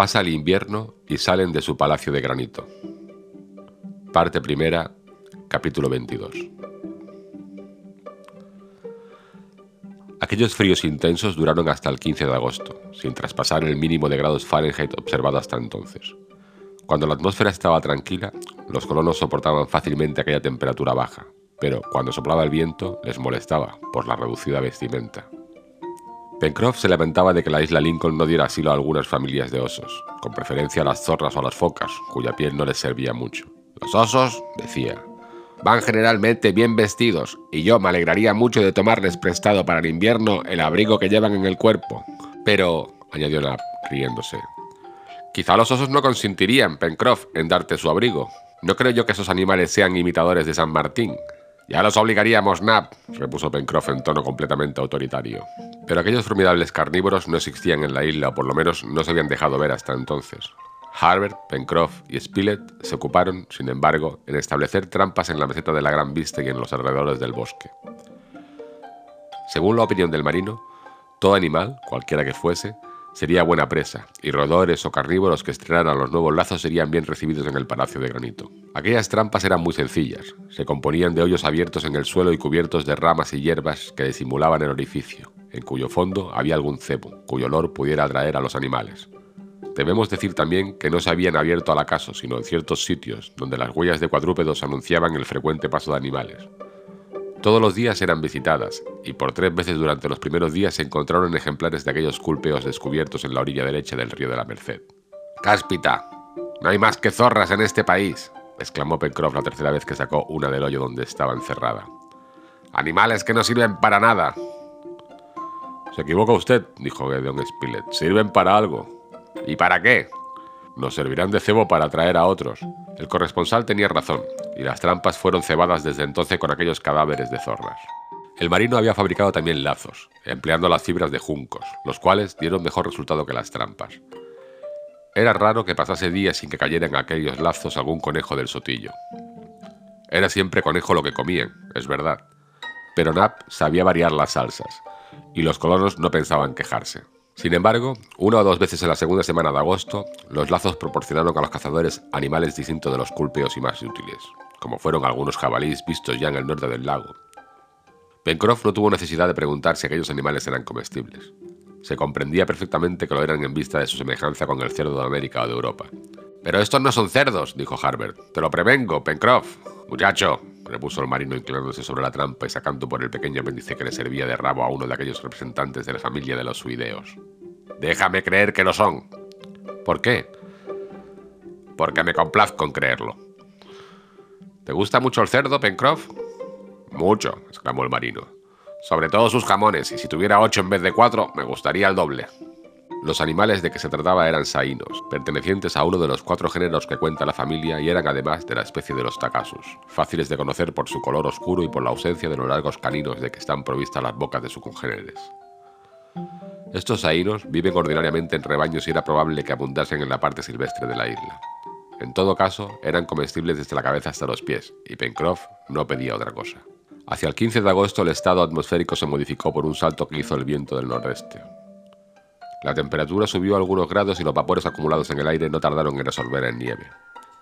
Pasa el invierno y salen de su palacio de granito. Parte primera, capítulo 22. Aquellos fríos intensos duraron hasta el 15 de agosto, sin traspasar el mínimo de grados Fahrenheit observado hasta entonces. Cuando la atmósfera estaba tranquila, los colonos soportaban fácilmente aquella temperatura baja, pero cuando soplaba el viento les molestaba por la reducida vestimenta. Pencroff se lamentaba de que la isla Lincoln no diera asilo a algunas familias de osos, con preferencia a las zorras o a las focas, cuya piel no les servía mucho. Los osos, decía, van generalmente bien vestidos, y yo me alegraría mucho de tomarles prestado para el invierno el abrigo que llevan en el cuerpo. Pero, añadió Nap, riéndose, quizá los osos no consentirían, Pencroff, en darte su abrigo. No creo yo que esos animales sean imitadores de San Martín. Ya los obligaríamos, Nap, repuso Pencroff en tono completamente autoritario. Pero aquellos formidables carnívoros no existían en la isla, o por lo menos no se habían dejado ver hasta entonces. Harbert, Pencroff y Spilett se ocuparon, sin embargo, en establecer trampas en la meseta de la Gran Vista y en los alrededores del bosque. Según la opinión del marino, todo animal, cualquiera que fuese, sería buena presa, y roedores o carnívoros que estrenaran los nuevos lazos serían bien recibidos en el Palacio de Granito. Aquellas trampas eran muy sencillas, se componían de hoyos abiertos en el suelo y cubiertos de ramas y hierbas que disimulaban el orificio, en cuyo fondo había algún cebo, cuyo olor pudiera atraer a los animales. Debemos decir también que no se habían abierto al acaso, sino en ciertos sitios donde las huellas de cuadrúpedos anunciaban el frecuente paso de animales. Todos los días eran visitadas, y por tres veces durante los primeros días se encontraron ejemplares de aquellos culpeos descubiertos en la orilla derecha del río de la Merced. ¡Cáspita! No hay más que zorras en este país, exclamó Pencroff la tercera vez que sacó una del hoyo donde estaba encerrada. Animales que no sirven para nada. Se equivoca usted, dijo Gedeon Spilett. Sirven para algo. ¿Y para qué? Nos servirán de cebo para atraer a otros. El corresponsal tenía razón, y las trampas fueron cebadas desde entonces con aquellos cadáveres de zorras. El marino había fabricado también lazos, empleando las fibras de juncos, los cuales dieron mejor resultado que las trampas. Era raro que pasase días sin que cayera en aquellos lazos algún conejo del sotillo. Era siempre conejo lo que comían, es verdad, pero Nap sabía variar las salsas, y los colonos no pensaban quejarse. Sin embargo, una o dos veces en la segunda semana de agosto, los lazos proporcionaron a los cazadores animales distintos de los culpeos y más útiles, como fueron algunos jabalíes vistos ya en el norte del lago. Pencroff no tuvo necesidad de preguntar si aquellos animales eran comestibles. Se comprendía perfectamente que lo eran en vista de su semejanza con el cerdo de América o de Europa. Pero estos no son cerdos, dijo Harbert. Te lo prevengo, Pencroff. Muchacho, repuso el marino inclinándose sobre la trampa y sacando por el pequeño apéndice que le servía de rabo a uno de aquellos representantes de la familia de los suideos. Déjame creer que lo son. ¿Por qué? Porque me complazco en creerlo. ¿Te gusta mucho el cerdo, Pencroff? Mucho, exclamó el marino. Sobre todo sus jamones, y si tuviera ocho en vez de cuatro, me gustaría el doble. Los animales de que se trataba eran saínos, pertenecientes a uno de los cuatro géneros que cuenta la familia y eran además de la especie de los tacasus, fáciles de conocer por su color oscuro y por la ausencia de los largos caninos de que están provistas las bocas de sus congéneres. Estos saínos viven ordinariamente en rebaños y era probable que abundasen en la parte silvestre de la isla. En todo caso, eran comestibles desde la cabeza hasta los pies, y Pencroff no pedía otra cosa. Hacia el 15 de agosto el estado atmosférico se modificó por un salto que hizo el viento del nordeste. La temperatura subió algunos grados y los vapores acumulados en el aire no tardaron en resolver en nieve.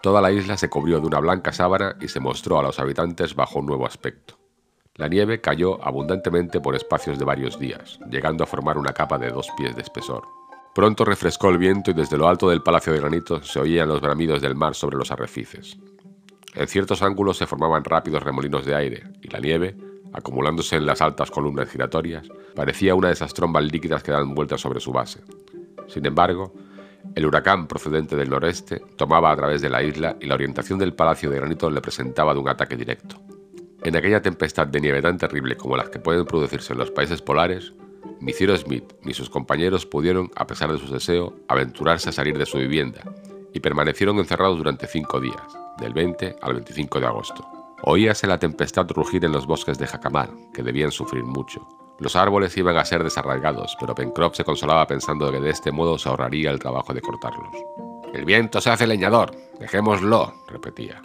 Toda la isla se cubrió de una blanca sábana y se mostró a los habitantes bajo un nuevo aspecto. La nieve cayó abundantemente por espacios de varios días, llegando a formar una capa de dos pies de espesor. Pronto refrescó el viento y desde lo alto del Palacio de Granito se oían los bramidos del mar sobre los arrecifes. En ciertos ángulos se formaban rápidos remolinos de aire, y la nieve, acumulándose en las altas columnas giratorias, parecía una de esas trombas líquidas que dan vueltas sobre su base. Sin embargo, el huracán procedente del noreste tomaba a través de la isla y la orientación del Palacio de Granito le presentaba de un ataque directo. En aquella tempestad de nieve tan terrible como las que pueden producirse en los países polares, ni Cyrus Smith ni sus compañeros pudieron, a pesar de su deseo, aventurarse a salir de su vivienda y permanecieron encerrados durante cinco días, del 20 al 25 de agosto. Oíase la tempestad rugir en los bosques de Jacamar, que debían sufrir mucho. Los árboles iban a ser desarraigados, pero Pencroff se consolaba pensando que de este modo se ahorraría el trabajo de cortarlos. El viento se hace leñador, dejémoslo, repetía.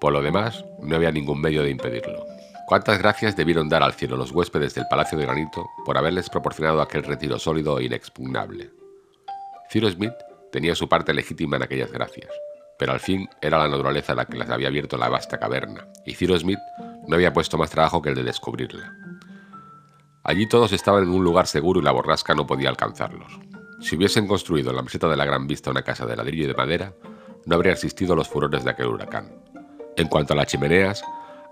Por lo demás, no había ningún medio de impedirlo. Cuántas gracias debieron dar al cielo los huéspedes del Palacio de Granito por haberles proporcionado aquel retiro sólido e inexpugnable. Cyrus Smith tenía su parte legítima en aquellas gracias, pero al fin era la naturaleza la que les había abierto la vasta caverna, y Ciro Smith no había puesto más trabajo que el de descubrirla. Allí todos estaban en un lugar seguro y la borrasca no podía alcanzarlos. Si hubiesen construido en la meseta de la Gran Vista una casa de ladrillo y de madera, no habría existido los furores de aquel huracán. En cuanto a las chimeneas,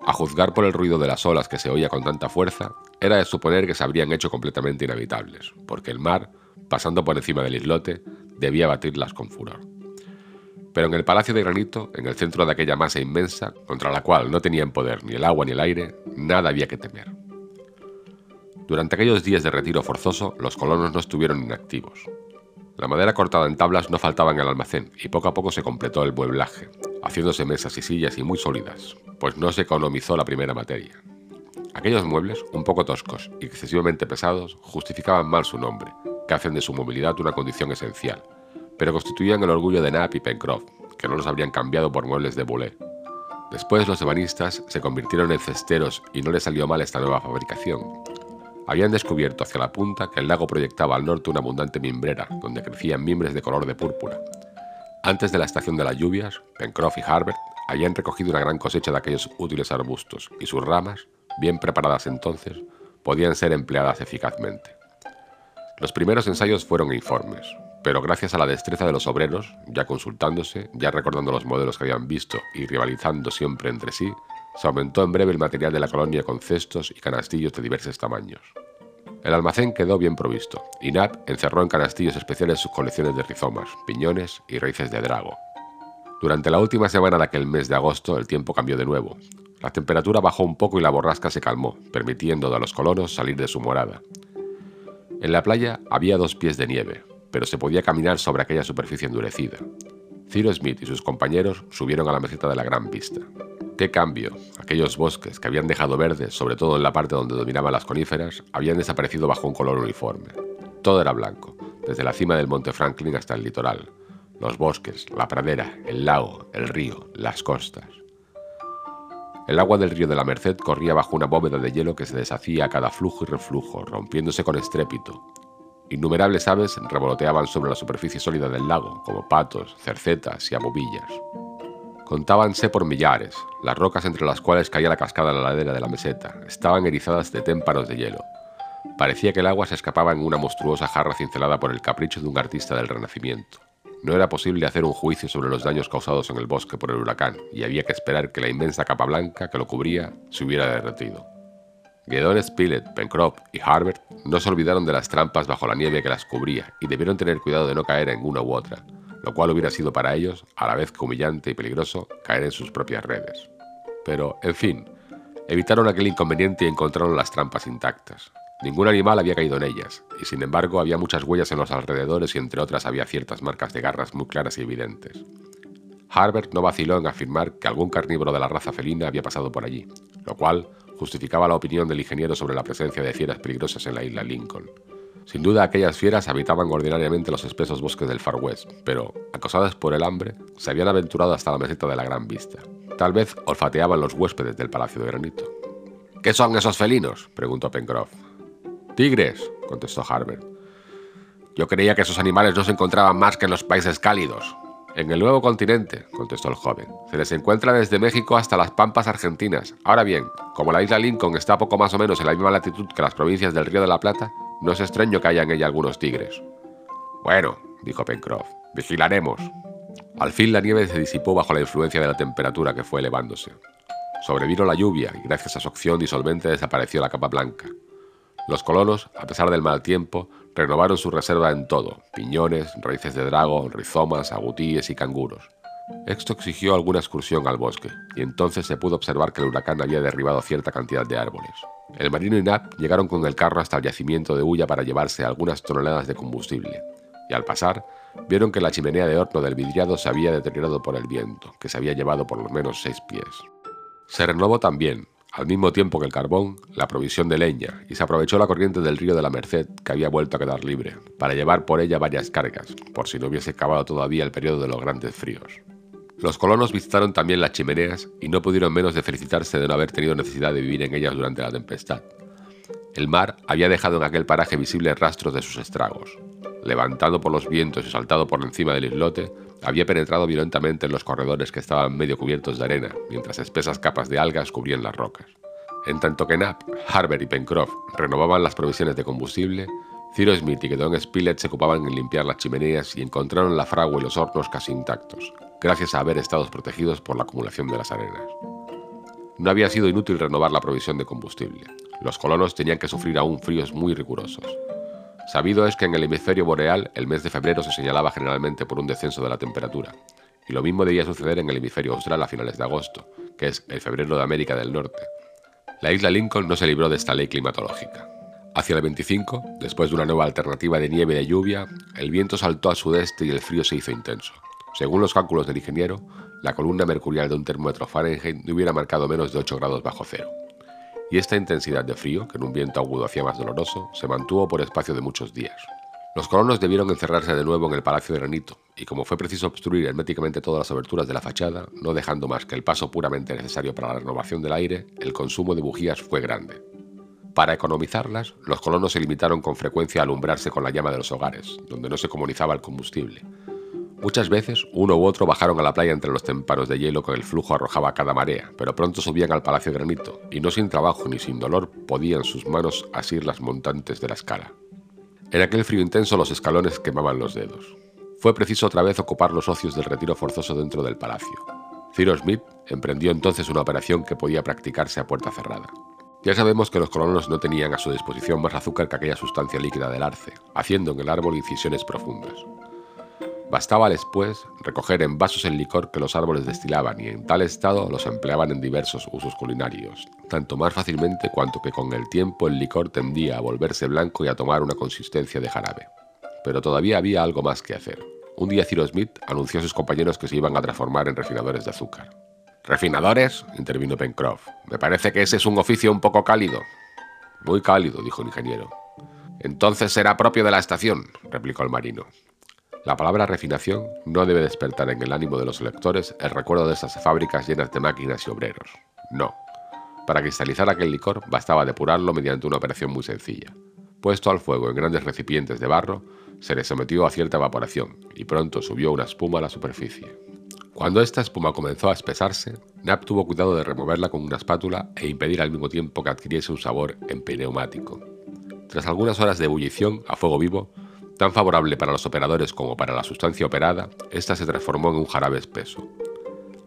a juzgar por el ruido de las olas que se oía con tanta fuerza, era de suponer que se habrían hecho completamente inhabitables, porque el mar, pasando por encima del islote, debía batirlas con furor. Pero en el Palacio de Granito, en el centro de aquella masa inmensa, contra la cual no tenían poder ni el agua ni el aire, nada había que temer. Durante aquellos días de retiro forzoso, los colonos no estuvieron inactivos. La madera cortada en tablas no faltaba en el almacén y poco a poco se completó el mueblaje, haciéndose mesas y sillas y muy sólidas, pues no se economizó la primera materia. Aquellos muebles, un poco toscos y excesivamente pesados, justificaban mal su nombre, que hacen de su movilidad una condición esencial, pero constituían el orgullo de Knapp y Pencroft, que no los habrían cambiado por muebles de Boulet. Después los ebanistas se convirtieron en cesteros y no les salió mal esta nueva fabricación, habían descubierto hacia la punta que el lago proyectaba al norte una abundante mimbrera, donde crecían mimbres de color de púrpura. Antes de la estación de las lluvias, Pencroff y Harbert habían recogido una gran cosecha de aquellos útiles arbustos, y sus ramas, bien preparadas entonces, podían ser empleadas eficazmente. Los primeros ensayos fueron informes, pero gracias a la destreza de los obreros, ya consultándose, ya recordando los modelos que habían visto y rivalizando siempre entre sí, se aumentó en breve el material de la colonia con cestos y canastillos de diversos tamaños. El almacén quedó bien provisto, y Nat encerró en canastillos especiales sus colecciones de rizomas, piñones y raíces de drago. Durante la última semana de aquel mes de agosto el tiempo cambió de nuevo. La temperatura bajó un poco y la borrasca se calmó, permitiendo a los colonos salir de su morada. En la playa había dos pies de nieve, pero se podía caminar sobre aquella superficie endurecida. Ciro Smith y sus compañeros subieron a la meseta de la Gran Vista. Qué cambio. Aquellos bosques que habían dejado verdes, sobre todo en la parte donde dominaban las coníferas, habían desaparecido bajo un color uniforme. Todo era blanco, desde la cima del monte Franklin hasta el litoral. Los bosques, la pradera, el lago, el río, las costas. El agua del río de la Merced corría bajo una bóveda de hielo que se deshacía a cada flujo y reflujo, rompiéndose con estrépito. Innumerables aves revoloteaban sobre la superficie sólida del lago, como patos, cercetas y abobillas. Contábanse por millares, las rocas entre las cuales caía la cascada en la ladera de la meseta estaban erizadas de témpanos de hielo. Parecía que el agua se escapaba en una monstruosa jarra cincelada por el capricho de un artista del Renacimiento. No era posible hacer un juicio sobre los daños causados en el bosque por el huracán, y había que esperar que la inmensa capa blanca que lo cubría se hubiera derretido. Gedon Spilett, Pencroff y Harbert no se olvidaron de las trampas bajo la nieve que las cubría y debieron tener cuidado de no caer en una u otra, lo cual hubiera sido para ellos, a la vez humillante y peligroso, caer en sus propias redes. Pero, en fin, evitaron aquel inconveniente y encontraron las trampas intactas. Ningún animal había caído en ellas, y sin embargo había muchas huellas en los alrededores y entre otras había ciertas marcas de garras muy claras y evidentes. Harbert no vaciló en afirmar que algún carnívoro de la raza felina había pasado por allí, lo cual justificaba la opinión del ingeniero sobre la presencia de fieras peligrosas en la isla Lincoln. Sin duda aquellas fieras habitaban ordinariamente los espesos bosques del Far West, pero, acosadas por el hambre, se habían aventurado hasta la meseta de la Gran Vista. Tal vez olfateaban los huéspedes del Palacio de Granito. ¿Qué son esos felinos? preguntó Pencroff. Tigres, contestó Harbert. Yo creía que esos animales no se encontraban más que en los países cálidos. En el nuevo continente, contestó el joven. Se les encuentra desde México hasta las Pampas argentinas. Ahora bien, como la isla Lincoln está poco más o menos en la misma latitud que las provincias del Río de la Plata, no es extraño que haya en ella algunos tigres. Bueno, dijo Pencroff, vigilaremos. Al fin la nieve se disipó bajo la influencia de la temperatura que fue elevándose. Sobrevino la lluvia y gracias a su acción disolvente desapareció la capa blanca. Los colonos, a pesar del mal tiempo, renovaron su reserva en todo, piñones, raíces de drago, rizomas, agutíes y canguros. Esto exigió alguna excursión al bosque, y entonces se pudo observar que el huracán había derribado cierta cantidad de árboles. El marino y Nat llegaron con el carro hasta el yacimiento de hulla para llevarse algunas toneladas de combustible, y al pasar, vieron que la chimenea de horno del vidriado se había deteriorado por el viento, que se había llevado por lo menos seis pies. Se renovó también, al mismo tiempo que el carbón, la provisión de leña, y se aprovechó la corriente del río de la Merced, que había vuelto a quedar libre, para llevar por ella varias cargas, por si no hubiese acabado todavía el periodo de los grandes fríos. Los colonos visitaron también las chimeneas y no pudieron menos de felicitarse de no haber tenido necesidad de vivir en ellas durante la tempestad. El mar había dejado en aquel paraje visibles rastros de sus estragos. Levantando por los vientos y saltado por encima del islote, había penetrado violentamente en los corredores que estaban medio cubiertos de arena, mientras espesas capas de algas cubrían las rocas. En tanto que Knapp, Harber y Pencroff renovaban las provisiones de combustible, Ciro Smith y Gedon Spilett se ocupaban en limpiar las chimeneas y encontraron la fragua y los hornos casi intactos, gracias a haber estado protegidos por la acumulación de las arenas. No había sido inútil renovar la provisión de combustible. Los colonos tenían que sufrir aún fríos muy rigurosos. Sabido es que en el hemisferio boreal el mes de febrero se señalaba generalmente por un descenso de la temperatura, y lo mismo debía suceder en el hemisferio austral a finales de agosto, que es el febrero de América del Norte. La isla Lincoln no se libró de esta ley climatológica. Hacia el 25, después de una nueva alternativa de nieve y de lluvia, el viento saltó al sudeste y el frío se hizo intenso. Según los cálculos del ingeniero, la columna mercurial de un termómetro Fahrenheit no hubiera marcado menos de 8 grados bajo cero. Y esta intensidad de frío, que en un viento agudo hacía más doloroso, se mantuvo por espacio de muchos días. Los colonos debieron encerrarse de nuevo en el Palacio de Granito, y como fue preciso obstruir herméticamente todas las aberturas de la fachada, no dejando más que el paso puramente necesario para la renovación del aire, el consumo de bujías fue grande. Para economizarlas, los colonos se limitaron con frecuencia a alumbrarse con la llama de los hogares, donde no se comunizaba el combustible, Muchas veces uno u otro bajaron a la playa entre los témpanos de hielo que el flujo arrojaba a cada marea, pero pronto subían al palacio granito, y no sin trabajo ni sin dolor podían sus manos asir las montantes de la escala. En aquel frío intenso los escalones quemaban los dedos. Fue preciso otra vez ocupar los ocios del retiro forzoso dentro del palacio. Cyrus Smith emprendió entonces una operación que podía practicarse a puerta cerrada. Ya sabemos que los colonos no tenían a su disposición más azúcar que aquella sustancia líquida del arce, haciendo en el árbol incisiones profundas. Bastaba después recoger en vasos el licor que los árboles destilaban y en tal estado los empleaban en diversos usos culinarios, tanto más fácilmente cuanto que con el tiempo el licor tendía a volverse blanco y a tomar una consistencia de jarabe. Pero todavía había algo más que hacer. Un día Ciro Smith anunció a sus compañeros que se iban a transformar en refinadores de azúcar. ¿Refinadores? intervino Pencroff. Me parece que ese es un oficio un poco cálido. Muy cálido, dijo el ingeniero. Entonces será propio de la estación, replicó el marino. La palabra refinación no debe despertar en el ánimo de los lectores el recuerdo de esas fábricas llenas de máquinas y obreros. No. Para cristalizar aquel licor bastaba depurarlo mediante una operación muy sencilla. Puesto al fuego en grandes recipientes de barro, se le sometió a cierta evaporación y pronto subió una espuma a la superficie. Cuando esta espuma comenzó a espesarse, Knapp tuvo cuidado de removerla con una espátula e impedir al mismo tiempo que adquiriese un sabor empineumático. Tras algunas horas de ebullición a fuego vivo, Tan favorable para los operadores como para la sustancia operada, esta se transformó en un jarabe espeso.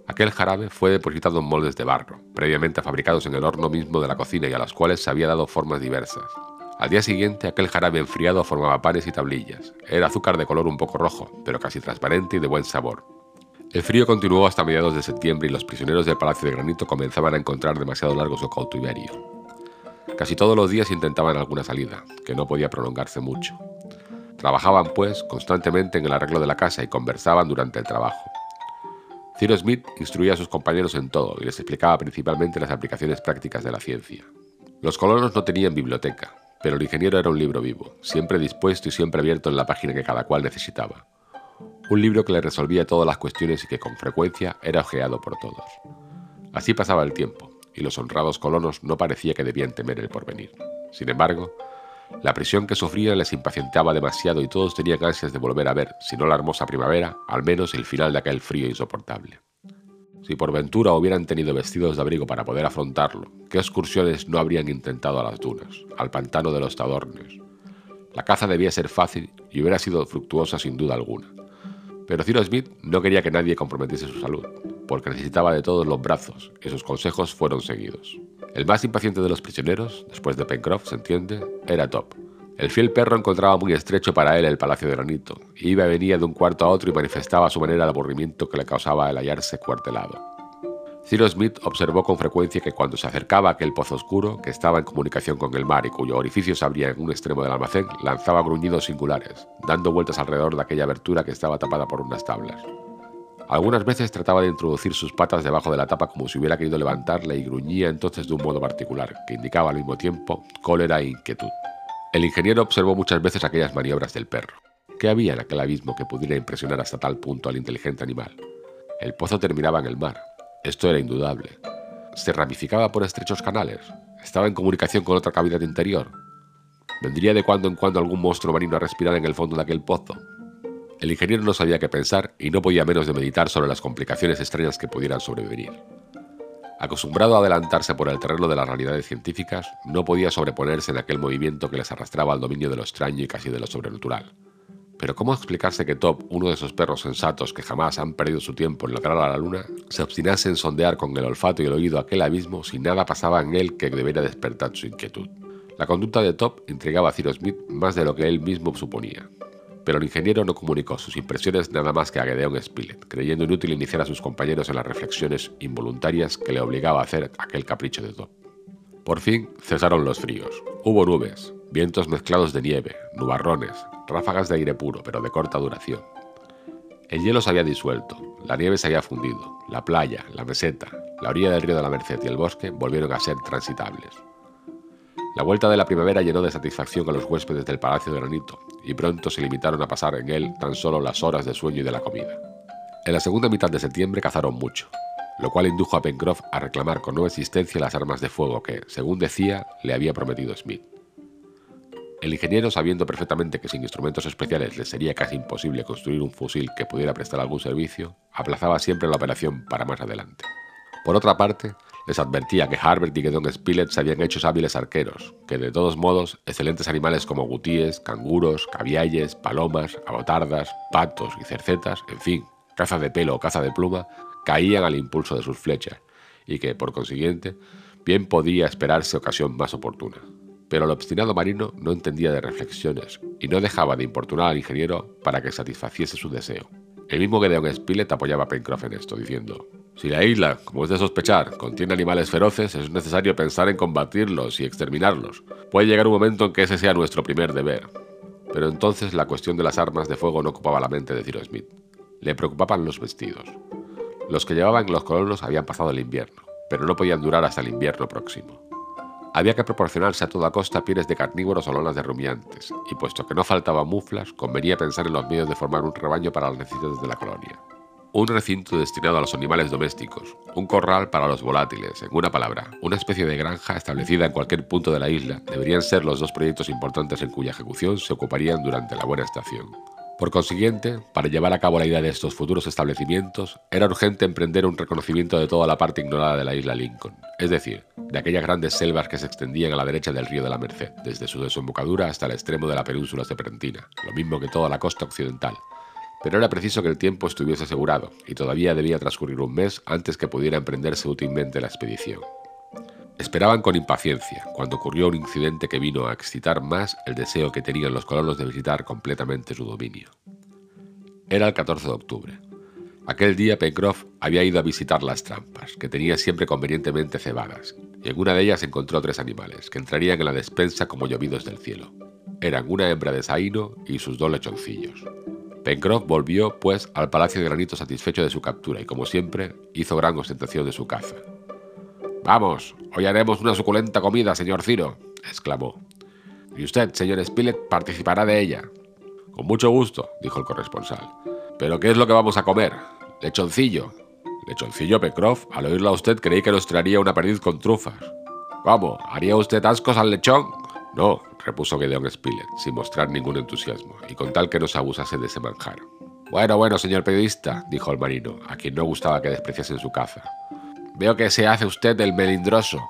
Aquel jarabe fue depositado en moldes de barro, previamente fabricados en el horno mismo de la cocina y a los cuales se había dado formas diversas. Al día siguiente, aquel jarabe enfriado formaba panes y tablillas. Era azúcar de color un poco rojo, pero casi transparente y de buen sabor. El frío continuó hasta mediados de septiembre y los prisioneros del Palacio de Granito comenzaban a encontrar demasiado largo su cautiverio. Casi todos los días intentaban alguna salida, que no podía prolongarse mucho. Trabajaban, pues, constantemente en el arreglo de la casa y conversaban durante el trabajo. Ciro Smith instruía a sus compañeros en todo y les explicaba principalmente las aplicaciones prácticas de la ciencia. Los colonos no tenían biblioteca, pero el ingeniero era un libro vivo, siempre dispuesto y siempre abierto en la página que cada cual necesitaba. Un libro que le resolvía todas las cuestiones y que con frecuencia era ojeado por todos. Así pasaba el tiempo, y los honrados colonos no parecía que debían temer el porvenir. Sin embargo, la prisión que sufrían les impacientaba demasiado y todos tenían ansias de volver a ver, si no la hermosa primavera, al menos el final de aquel frío insoportable. Si por ventura hubieran tenido vestidos de abrigo para poder afrontarlo, ¿qué excursiones no habrían intentado a las dunas, al pantano de los Tadornes? La caza debía ser fácil y hubiera sido fructuosa sin duda alguna. Pero Ciro Smith no quería que nadie comprometiese su salud, porque necesitaba de todos los brazos, y sus consejos fueron seguidos. El más impaciente de los prisioneros, después de Pencroff, se entiende, era Top. El fiel perro encontraba muy estrecho para él el palacio de granito, iba y venía de un cuarto a otro y manifestaba a su manera el aburrimiento que le causaba el hallarse cuartelado. Cyrus Smith observó con frecuencia que cuando se acercaba a aquel pozo oscuro, que estaba en comunicación con el mar y cuyo orificio se abría en un extremo del almacén, lanzaba gruñidos singulares, dando vueltas alrededor de aquella abertura que estaba tapada por unas tablas. Algunas veces trataba de introducir sus patas debajo de la tapa como si hubiera querido levantarla y gruñía entonces de un modo particular, que indicaba al mismo tiempo cólera e inquietud. El ingeniero observó muchas veces aquellas maniobras del perro. ¿Qué había en aquel abismo que pudiera impresionar hasta tal punto al inteligente animal? El pozo terminaba en el mar. Esto era indudable. Se ramificaba por estrechos canales. Estaba en comunicación con otra cavidad interior. ¿Vendría de cuando en cuando algún monstruo marino a respirar en el fondo de aquel pozo? El ingeniero no sabía qué pensar y no podía menos de meditar sobre las complicaciones extrañas que pudieran sobrevenir. Acostumbrado a adelantarse por el terreno de las realidades científicas, no podía sobreponerse en aquel movimiento que les arrastraba al dominio de lo extraño y casi de lo sobrenatural. Pero ¿cómo explicarse que Top, uno de esos perros sensatos que jamás han perdido su tiempo en lograr a la luna, se obstinase en sondear con el olfato y el oído aquel abismo si nada pasaba en él que debería despertar su inquietud? La conducta de Top intrigaba a Cyrus Smith más de lo que él mismo suponía. Pero el ingeniero no comunicó sus impresiones nada más que a Gedeon Spilett, creyendo inútil iniciar a sus compañeros en las reflexiones involuntarias que le obligaba a hacer aquel capricho de Top. Por fin cesaron los fríos. Hubo nubes, vientos mezclados de nieve, nubarrones, ráfagas de aire puro, pero de corta duración. El hielo se había disuelto, la nieve se había fundido, la playa, la meseta, la orilla del río de la Merced y el bosque volvieron a ser transitables. La vuelta de la primavera llenó de satisfacción a los huéspedes del Palacio de Granito, y pronto se limitaron a pasar en él tan solo las horas de sueño y de la comida. En la segunda mitad de septiembre cazaron mucho, lo cual indujo a Pencroff a reclamar con nueva existencia las armas de fuego que, según decía, le había prometido Smith. El ingeniero, sabiendo perfectamente que sin instrumentos especiales le sería casi imposible construir un fusil que pudiera prestar algún servicio, aplazaba siempre la operación para más adelante. Por otra parte, les advertía que Harbert y Gedon Spilett se habían hecho hábiles arqueros, que de todos modos, excelentes animales como gutíes, canguros, cavialles, palomas, abotardas, patos y cercetas, en fin, caza de pelo o caza de pluma, caían al impulso de sus flechas, y que, por consiguiente, bien podía esperarse ocasión más oportuna pero el obstinado marino no entendía de reflexiones y no dejaba de importunar al ingeniero para que satisfaciese su deseo. El mismo Gedeon Spilett apoyaba a Pencroff en esto, diciendo: Si la isla, como es de sospechar, contiene animales feroces, es necesario pensar en combatirlos y exterminarlos. Puede llegar un momento en que ese sea nuestro primer deber. Pero entonces la cuestión de las armas de fuego no ocupaba la mente de Cyrus Smith. Le preocupaban los vestidos. Los que llevaban los colonos habían pasado el invierno, pero no podían durar hasta el invierno próximo. Había que proporcionarse a toda costa pieles de carnívoros o lonas de rumiantes, y puesto que no faltaban muflas, convenía pensar en los medios de formar un rebaño para las necesidades de la colonia. Un recinto destinado a los animales domésticos, un corral para los volátiles, en una palabra, una especie de granja establecida en cualquier punto de la isla, deberían ser los dos proyectos importantes en cuya ejecución se ocuparían durante la buena estación. Por consiguiente, para llevar a cabo la idea de estos futuros establecimientos, era urgente emprender un reconocimiento de toda la parte ignorada de la isla Lincoln, es decir, de aquellas grandes selvas que se extendían a la derecha del río de la Merced, desde su desembocadura hasta el extremo de la península septentrina, lo mismo que toda la costa occidental. Pero era preciso que el tiempo estuviese asegurado, y todavía debía transcurrir un mes antes que pudiera emprenderse útilmente la expedición. Esperaban con impaciencia cuando ocurrió un incidente que vino a excitar más el deseo que tenían los colonos de visitar completamente su dominio. Era el 14 de octubre. Aquel día Pencroff había ido a visitar las trampas, que tenía siempre convenientemente cebadas, y en una de ellas encontró tres animales, que entrarían en la despensa como llovidos del cielo. Eran una hembra de saíno y sus dos lechoncillos. Pencroff volvió, pues, al Palacio de Granito satisfecho de su captura y, como siempre, hizo gran ostentación de su caza. Vamos, hoy haremos una suculenta comida, señor Ciro, exclamó. Y usted, señor Spilett, participará de ella. Con mucho gusto, dijo el corresponsal. ¿Pero qué es lo que vamos a comer? Lechoncillo. Lechoncillo, Pencroff. Al oírlo a usted creí que nos traería una perdiz con trufas. ¿Cómo? ¿Haría usted ascos al lechón? No, repuso Gedeon Spilett, sin mostrar ningún entusiasmo, y con tal que no se abusase de ese manjar. Bueno, bueno, señor periodista, dijo el marino, a quien no gustaba que despreciasen su caza. Veo que se hace usted el melindroso.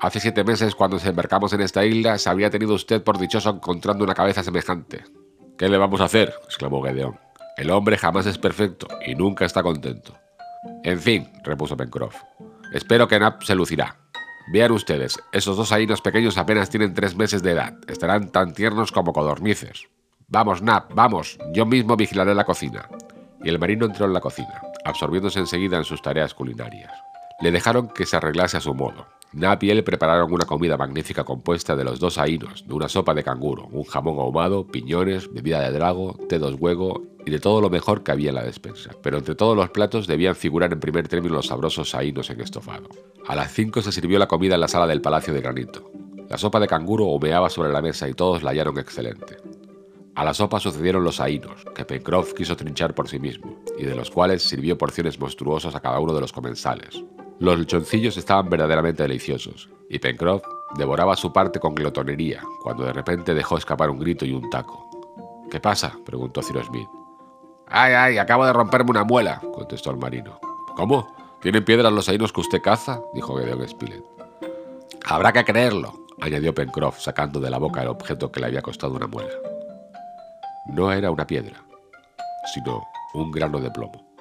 Hace siete meses, cuando nos embarcamos en esta isla, se había tenido usted por dichoso encontrando una cabeza semejante. ¿Qué le vamos a hacer? exclamó Gedeón. El hombre jamás es perfecto y nunca está contento. En fin, repuso Pencroff, espero que Nap se lucirá. Vean ustedes, esos dos ainos pequeños apenas tienen tres meses de edad. Estarán tan tiernos como codornices. Vamos, Nap, vamos. Yo mismo vigilaré la cocina. Y el marino entró en la cocina, absorbiéndose enseguida en sus tareas culinarias. Le dejaron que se arreglase a su modo. Nap y él prepararon una comida magnífica compuesta de los dos ainos, de una sopa de canguro, un jamón ahumado, piñones, bebida de drago, té dos huevo y de todo lo mejor que había en la despensa. Pero entre todos los platos debían figurar en primer término los sabrosos ainos en estofado. A las cinco se sirvió la comida en la sala del Palacio de Granito. La sopa de canguro humeaba sobre la mesa y todos la hallaron excelente. A la sopa sucedieron los ainos, que Pencroff quiso trinchar por sí mismo, y de los cuales sirvió porciones monstruosas a cada uno de los comensales. Los lechoncillos estaban verdaderamente deliciosos, y Pencroff, devoraba su parte con glotonería, cuando de repente dejó escapar un grito y un taco. ¿Qué pasa? preguntó Ciro Smith. ¡Ay, ay! Acabo de romperme una muela, contestó el marino. ¿Cómo? ¿Tienen piedras los ainos que usted caza? dijo Gedeon Spilett. Habrá que creerlo, añadió Pencroff, sacando de la boca el objeto que le había costado una muela. No era una piedra, sino un grano de plomo.